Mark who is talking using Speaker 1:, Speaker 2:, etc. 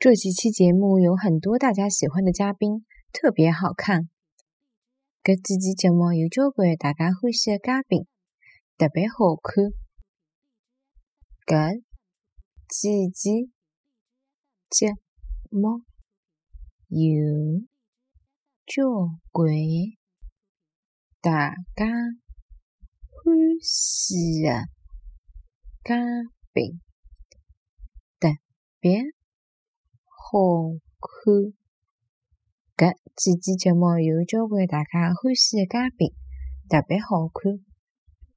Speaker 1: 这几期节目有很多大家喜欢的嘉宾，特别好看。搿几期节目有交关大家欢喜的嘉宾，特别好看。搿几期节目有交关大家欢喜的嘉宾，特别。好看，搿几期节目有交关大家欢喜的嘉宾，特别好看。